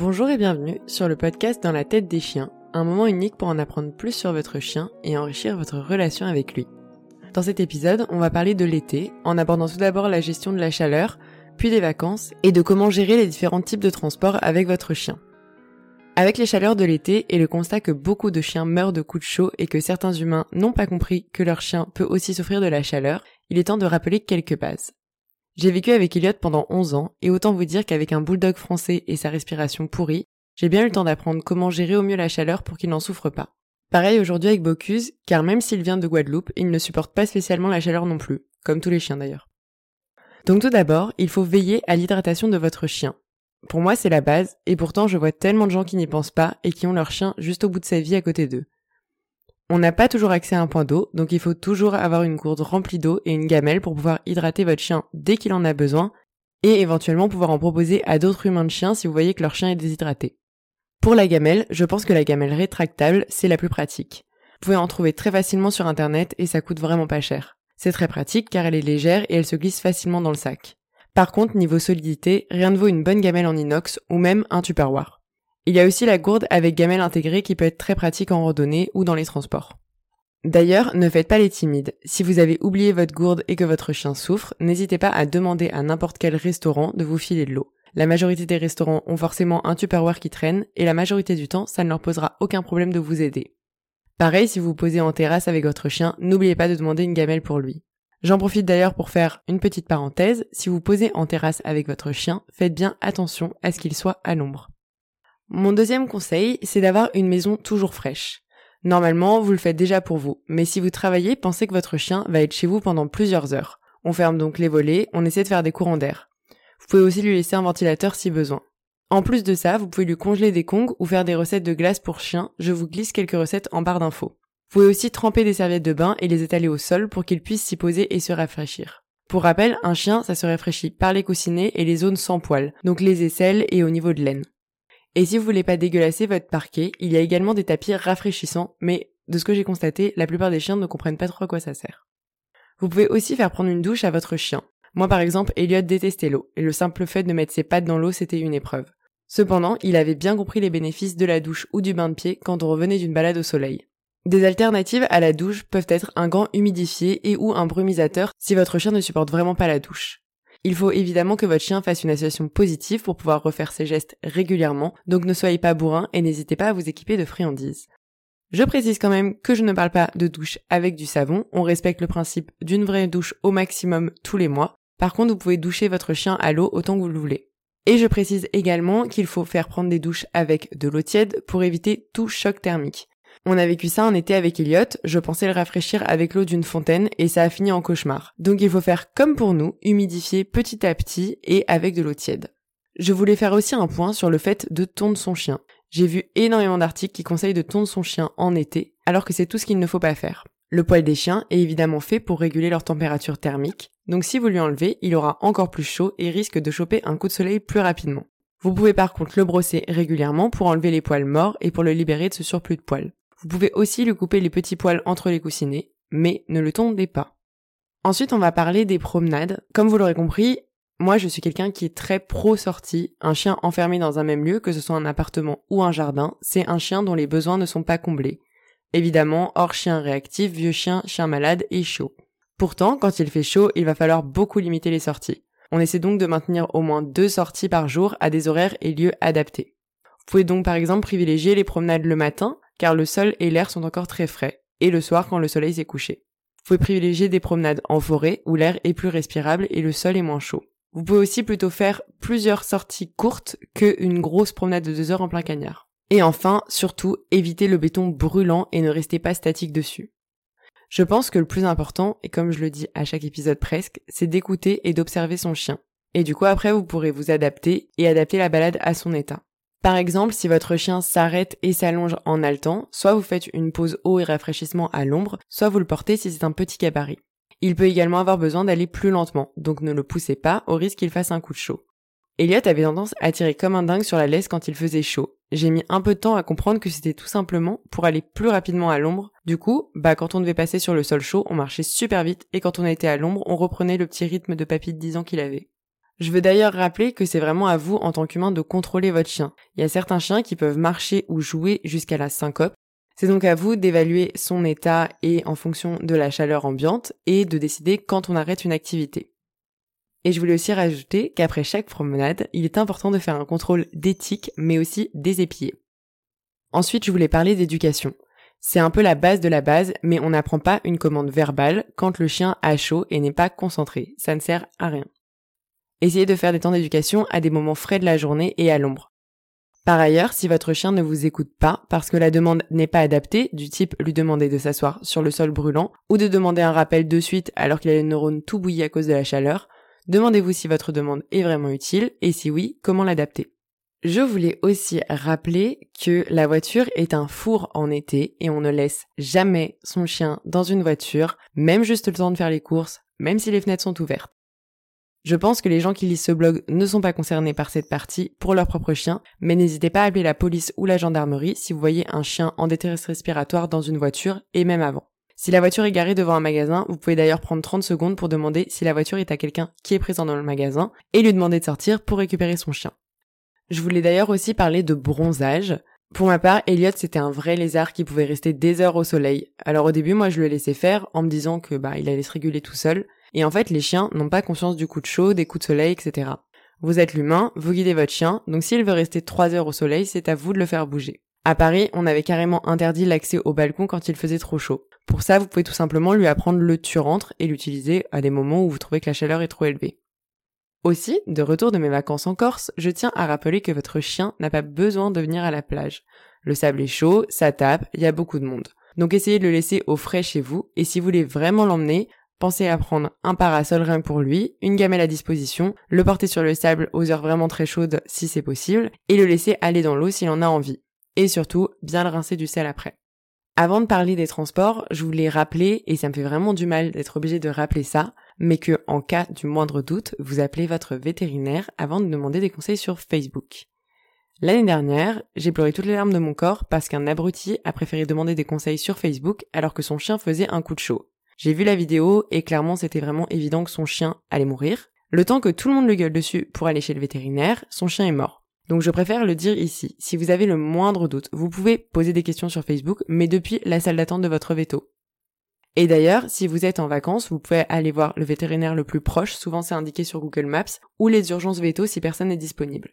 Bonjour et bienvenue sur le podcast Dans la tête des chiens, un moment unique pour en apprendre plus sur votre chien et enrichir votre relation avec lui. Dans cet épisode, on va parler de l'été, en abordant tout d'abord la gestion de la chaleur, puis des vacances, et de comment gérer les différents types de transport avec votre chien. Avec les chaleurs de l'été et le constat que beaucoup de chiens meurent de coups de chaud et que certains humains n'ont pas compris que leur chien peut aussi souffrir de la chaleur, il est temps de rappeler quelques bases. J'ai vécu avec Elliot pendant 11 ans, et autant vous dire qu'avec un bulldog français et sa respiration pourrie, j'ai bien eu le temps d'apprendre comment gérer au mieux la chaleur pour qu'il n'en souffre pas. Pareil aujourd'hui avec Bocuse, car même s'il vient de Guadeloupe, il ne supporte pas spécialement la chaleur non plus, comme tous les chiens d'ailleurs. Donc tout d'abord, il faut veiller à l'hydratation de votre chien. Pour moi, c'est la base, et pourtant je vois tellement de gens qui n'y pensent pas et qui ont leur chien juste au bout de sa vie à côté d'eux. On n'a pas toujours accès à un point d'eau, donc il faut toujours avoir une gourde remplie d'eau et une gamelle pour pouvoir hydrater votre chien dès qu'il en a besoin, et éventuellement pouvoir en proposer à d'autres humains de chiens si vous voyez que leur chien est déshydraté. Pour la gamelle, je pense que la gamelle rétractable, c'est la plus pratique. Vous pouvez en trouver très facilement sur internet et ça coûte vraiment pas cher. C'est très pratique car elle est légère et elle se glisse facilement dans le sac. Par contre, niveau solidité, rien ne vaut une bonne gamelle en inox ou même un tupperware. Il y a aussi la gourde avec gamelle intégrée qui peut être très pratique en randonnée ou dans les transports. D'ailleurs, ne faites pas les timides. Si vous avez oublié votre gourde et que votre chien souffre, n'hésitez pas à demander à n'importe quel restaurant de vous filer de l'eau. La majorité des restaurants ont forcément un tupperware qui traîne et la majorité du temps, ça ne leur posera aucun problème de vous aider. Pareil, si vous vous posez en terrasse avec votre chien, n'oubliez pas de demander une gamelle pour lui. J'en profite d'ailleurs pour faire une petite parenthèse. Si vous posez en terrasse avec votre chien, faites bien attention à ce qu'il soit à l'ombre. Mon deuxième conseil, c'est d'avoir une maison toujours fraîche. Normalement, vous le faites déjà pour vous, mais si vous travaillez, pensez que votre chien va être chez vous pendant plusieurs heures. On ferme donc les volets, on essaie de faire des courants d'air. Vous pouvez aussi lui laisser un ventilateur si besoin. En plus de ça, vous pouvez lui congeler des kongs ou faire des recettes de glace pour chien, je vous glisse quelques recettes en barre d'infos. Vous pouvez aussi tremper des serviettes de bain et les étaler au sol pour qu'il puisse s'y poser et se rafraîchir. Pour rappel, un chien, ça se rafraîchit par les coussinets et les zones sans poils, donc les aisselles et au niveau de l'aine. Et si vous voulez pas dégueulasser votre parquet, il y a également des tapis rafraîchissants, mais de ce que j'ai constaté, la plupart des chiens ne comprennent pas trop à quoi ça sert. Vous pouvez aussi faire prendre une douche à votre chien. Moi par exemple, Elliot détestait l'eau, et le simple fait de mettre ses pattes dans l'eau c'était une épreuve. Cependant, il avait bien compris les bénéfices de la douche ou du bain de pied quand on revenait d'une balade au soleil. Des alternatives à la douche peuvent être un gant humidifié et ou un brumisateur si votre chien ne supporte vraiment pas la douche. Il faut évidemment que votre chien fasse une association positive pour pouvoir refaire ses gestes régulièrement, donc ne soyez pas bourrin et n'hésitez pas à vous équiper de friandises. Je précise quand même que je ne parle pas de douche avec du savon, on respecte le principe d'une vraie douche au maximum tous les mois. Par contre, vous pouvez doucher votre chien à l'eau autant que vous le voulez. Et je précise également qu'il faut faire prendre des douches avec de l'eau tiède pour éviter tout choc thermique. On a vécu ça en été avec Elliot, je pensais le rafraîchir avec l'eau d'une fontaine et ça a fini en cauchemar. Donc il faut faire comme pour nous, humidifier petit à petit et avec de l'eau tiède. Je voulais faire aussi un point sur le fait de tondre son chien. J'ai vu énormément d'articles qui conseillent de tondre son chien en été, alors que c'est tout ce qu'il ne faut pas faire. Le poil des chiens est évidemment fait pour réguler leur température thermique, donc si vous lui enlevez, il aura encore plus chaud et risque de choper un coup de soleil plus rapidement. Vous pouvez par contre le brosser régulièrement pour enlever les poils morts et pour le libérer de ce surplus de poils. Vous pouvez aussi lui couper les petits poils entre les coussinets, mais ne le tondez pas. Ensuite, on va parler des promenades. Comme vous l'aurez compris, moi je suis quelqu'un qui est très pro sortie. Un chien enfermé dans un même lieu, que ce soit un appartement ou un jardin, c'est un chien dont les besoins ne sont pas comblés. Évidemment, hors chien réactif, vieux chien, chien malade et chaud. Pourtant, quand il fait chaud, il va falloir beaucoup limiter les sorties. On essaie donc de maintenir au moins deux sorties par jour à des horaires et lieux adaptés. Vous pouvez donc par exemple privilégier les promenades le matin, car le sol et l'air sont encore très frais, et le soir quand le soleil s'est couché. Vous pouvez privilégier des promenades en forêt où l'air est plus respirable et le sol est moins chaud. Vous pouvez aussi plutôt faire plusieurs sorties courtes qu'une grosse promenade de deux heures en plein cagnard. Et enfin, surtout, évitez le béton brûlant et ne restez pas statique dessus. Je pense que le plus important, et comme je le dis à chaque épisode presque, c'est d'écouter et d'observer son chien. Et du coup après vous pourrez vous adapter et adapter la balade à son état. Par exemple, si votre chien s'arrête et s'allonge en haletant, soit vous faites une pause eau et rafraîchissement à l'ombre, soit vous le portez si c'est un petit gabarit. Il peut également avoir besoin d'aller plus lentement, donc ne le poussez pas au risque qu'il fasse un coup de chaud. Elliot avait tendance à tirer comme un dingue sur la laisse quand il faisait chaud. J'ai mis un peu de temps à comprendre que c'était tout simplement pour aller plus rapidement à l'ombre. Du coup, bah quand on devait passer sur le sol chaud, on marchait super vite et quand on était à l'ombre, on reprenait le petit rythme de papy de 10 ans qu'il avait. Je veux d'ailleurs rappeler que c'est vraiment à vous en tant qu'humain de contrôler votre chien. Il y a certains chiens qui peuvent marcher ou jouer jusqu'à la syncope. C'est donc à vous d'évaluer son état et en fonction de la chaleur ambiante et de décider quand on arrête une activité. Et je voulais aussi rajouter qu'après chaque promenade, il est important de faire un contrôle d'éthique mais aussi des épillés. Ensuite, je voulais parler d'éducation. C'est un peu la base de la base, mais on n'apprend pas une commande verbale quand le chien a chaud et n'est pas concentré. Ça ne sert à rien. Essayez de faire des temps d'éducation à des moments frais de la journée et à l'ombre. Par ailleurs, si votre chien ne vous écoute pas parce que la demande n'est pas adaptée, du type lui demander de s'asseoir sur le sol brûlant ou de demander un rappel de suite alors qu'il a les neurones tout bouillis à cause de la chaleur, demandez-vous si votre demande est vraiment utile et si oui, comment l'adapter. Je voulais aussi rappeler que la voiture est un four en été et on ne laisse jamais son chien dans une voiture, même juste le temps de faire les courses, même si les fenêtres sont ouvertes. Je pense que les gens qui lisent ce blog ne sont pas concernés par cette partie pour leur propre chien, mais n'hésitez pas à appeler la police ou la gendarmerie si vous voyez un chien en détresse respiratoire dans une voiture et même avant. Si la voiture est garée devant un magasin, vous pouvez d'ailleurs prendre 30 secondes pour demander si la voiture est à quelqu'un qui est présent dans le magasin et lui demander de sortir pour récupérer son chien. Je voulais d'ailleurs aussi parler de bronzage. Pour ma part, Elliot c'était un vrai lézard qui pouvait rester des heures au soleil. Alors au début, moi je le laissais faire en me disant que bah il allait se réguler tout seul. Et en fait, les chiens n'ont pas conscience du coup de chaud, des coups de soleil, etc. Vous êtes l'humain, vous guidez votre chien, donc s'il veut rester 3 heures au soleil, c'est à vous de le faire bouger. À Paris, on avait carrément interdit l'accès au balcon quand il faisait trop chaud. Pour ça, vous pouvez tout simplement lui apprendre le tu-rentres et l'utiliser à des moments où vous trouvez que la chaleur est trop élevée. Aussi, de retour de mes vacances en Corse, je tiens à rappeler que votre chien n'a pas besoin de venir à la plage. Le sable est chaud, ça tape, il y a beaucoup de monde. Donc essayez de le laisser au frais chez vous, et si vous voulez vraiment l'emmener, Pensez à prendre un parasol rien pour lui, une gamelle à disposition, le porter sur le sable aux heures vraiment très chaudes si c'est possible, et le laisser aller dans l'eau s'il en a envie. Et surtout, bien le rincer du sel après. Avant de parler des transports, je voulais rappeler, et ça me fait vraiment du mal d'être obligé de rappeler ça, mais que en cas du moindre doute, vous appelez votre vétérinaire avant de demander des conseils sur Facebook. L'année dernière, j'ai pleuré toutes les larmes de mon corps parce qu'un abruti a préféré demander des conseils sur Facebook alors que son chien faisait un coup de chaud. J'ai vu la vidéo et clairement c'était vraiment évident que son chien allait mourir. Le temps que tout le monde le gueule dessus pour aller chez le vétérinaire, son chien est mort. Donc je préfère le dire ici. Si vous avez le moindre doute, vous pouvez poser des questions sur Facebook, mais depuis la salle d'attente de votre veto. Et d'ailleurs, si vous êtes en vacances, vous pouvez aller voir le vétérinaire le plus proche, souvent c'est indiqué sur Google Maps, ou les urgences veto si personne n'est disponible.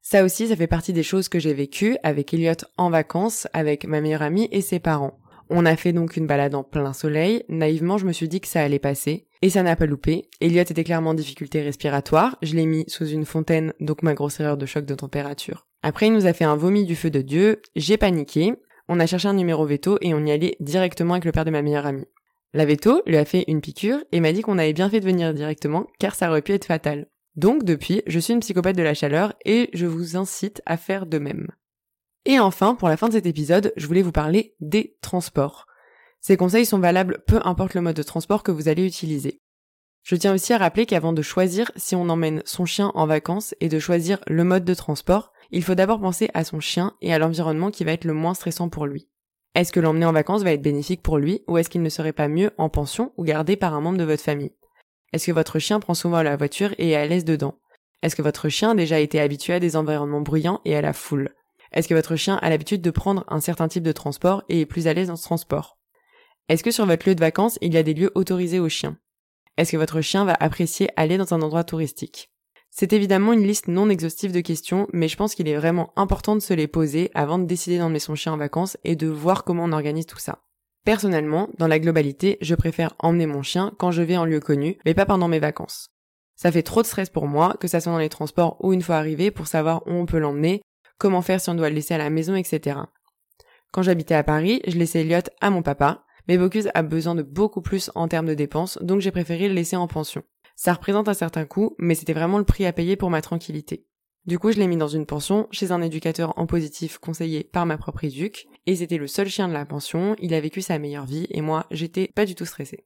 Ça aussi, ça fait partie des choses que j'ai vécues avec Elliot en vacances, avec ma meilleure amie et ses parents. On a fait donc une balade en plein soleil. Naïvement, je me suis dit que ça allait passer. Et ça n'a pas loupé. Elliot était clairement en difficulté respiratoire. Je l'ai mis sous une fontaine, donc ma grosse erreur de choc de température. Après, il nous a fait un vomi du feu de Dieu. J'ai paniqué. On a cherché un numéro veto et on y allait directement avec le père de ma meilleure amie. La veto lui a fait une piqûre et m'a dit qu'on avait bien fait de venir directement car ça aurait pu être fatal. Donc depuis, je suis une psychopathe de la chaleur et je vous incite à faire de même. Et enfin, pour la fin de cet épisode, je voulais vous parler des transports. Ces conseils sont valables peu importe le mode de transport que vous allez utiliser. Je tiens aussi à rappeler qu'avant de choisir si on emmène son chien en vacances et de choisir le mode de transport, il faut d'abord penser à son chien et à l'environnement qui va être le moins stressant pour lui. Est-ce que l'emmener en vacances va être bénéfique pour lui ou est-ce qu'il ne serait pas mieux en pension ou gardé par un membre de votre famille? Est-ce que votre chien prend souvent la voiture et est à l'aise dedans? Est-ce que votre chien a déjà été habitué à des environnements bruyants et à la foule? Est-ce que votre chien a l'habitude de prendre un certain type de transport et est plus à l'aise dans ce transport? Est-ce que sur votre lieu de vacances, il y a des lieux autorisés aux chiens? Est-ce que votre chien va apprécier aller dans un endroit touristique? C'est évidemment une liste non exhaustive de questions, mais je pense qu'il est vraiment important de se les poser avant de décider d'emmener son chien en vacances et de voir comment on organise tout ça. Personnellement, dans la globalité, je préfère emmener mon chien quand je vais en lieu connu, mais pas pendant mes vacances. Ça fait trop de stress pour moi, que ça soit dans les transports ou une fois arrivé, pour savoir où on peut l'emmener, comment faire si on doit le laisser à la maison, etc. Quand j'habitais à Paris, je laissais Elliot à mon papa, mais Bocuse a besoin de beaucoup plus en termes de dépenses, donc j'ai préféré le laisser en pension. Ça représente un certain coût, mais c'était vraiment le prix à payer pour ma tranquillité. Du coup, je l'ai mis dans une pension chez un éducateur en positif conseillé par ma propre éduque, et c'était le seul chien de la pension, il a vécu sa meilleure vie, et moi, j'étais pas du tout stressée.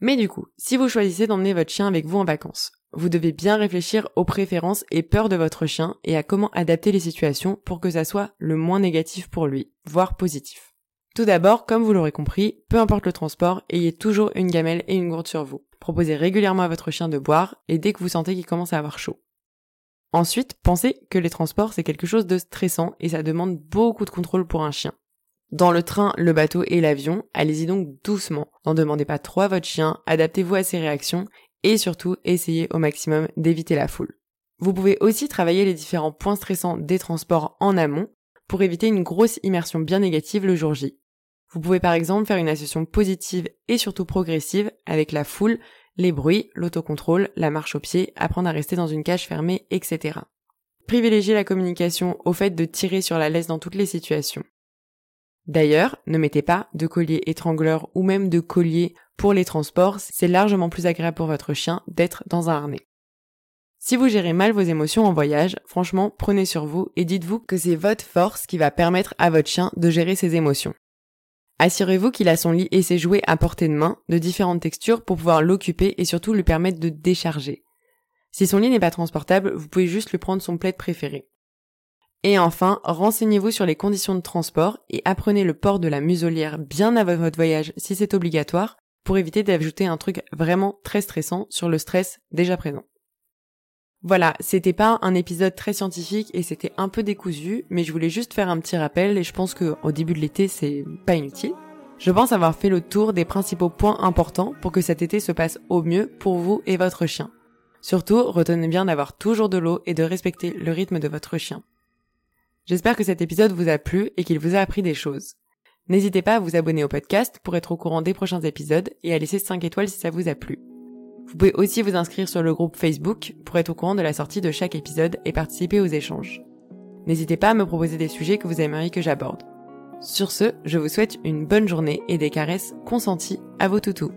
Mais du coup, si vous choisissez d'emmener votre chien avec vous en vacances, vous devez bien réfléchir aux préférences et peurs de votre chien et à comment adapter les situations pour que ça soit le moins négatif pour lui, voire positif. Tout d'abord, comme vous l'aurez compris, peu importe le transport, ayez toujours une gamelle et une gourde sur vous. Proposez régulièrement à votre chien de boire et dès que vous sentez qu'il commence à avoir chaud. Ensuite, pensez que les transports c'est quelque chose de stressant et ça demande beaucoup de contrôle pour un chien. Dans le train, le bateau et l'avion, allez-y donc doucement. N'en demandez pas trop à votre chien, adaptez-vous à ses réactions et surtout essayez au maximum d'éviter la foule. Vous pouvez aussi travailler les différents points stressants des transports en amont pour éviter une grosse immersion bien négative le jour J. Vous pouvez par exemple faire une association positive et surtout progressive avec la foule, les bruits, l'autocontrôle, la marche au pied, apprendre à rester dans une cage fermée, etc. Privilégiez la communication au fait de tirer sur la laisse dans toutes les situations. D'ailleurs, ne mettez pas de collier étrangleur ou même de collier pour les transports, c'est largement plus agréable pour votre chien d'être dans un harnais. Si vous gérez mal vos émotions en voyage, franchement, prenez sur vous et dites-vous que c'est votre force qui va permettre à votre chien de gérer ses émotions. Assurez-vous qu'il a son lit et ses jouets à portée de main, de différentes textures pour pouvoir l'occuper et surtout lui permettre de décharger. Si son lit n'est pas transportable, vous pouvez juste lui prendre son plaid préféré. Et enfin, renseignez-vous sur les conditions de transport et apprenez le port de la muselière bien avant votre voyage si c'est obligatoire pour éviter d'ajouter un truc vraiment très stressant sur le stress déjà présent. Voilà, c'était pas un épisode très scientifique et c'était un peu décousu, mais je voulais juste faire un petit rappel et je pense que au début de l'été c'est pas inutile. Je pense avoir fait le tour des principaux points importants pour que cet été se passe au mieux pour vous et votre chien. Surtout, retenez bien d'avoir toujours de l'eau et de respecter le rythme de votre chien. J'espère que cet épisode vous a plu et qu'il vous a appris des choses. N'hésitez pas à vous abonner au podcast pour être au courant des prochains épisodes et à laisser 5 étoiles si ça vous a plu. Vous pouvez aussi vous inscrire sur le groupe Facebook pour être au courant de la sortie de chaque épisode et participer aux échanges. N'hésitez pas à me proposer des sujets que vous aimeriez que j'aborde. Sur ce, je vous souhaite une bonne journée et des caresses consenties à vos toutous.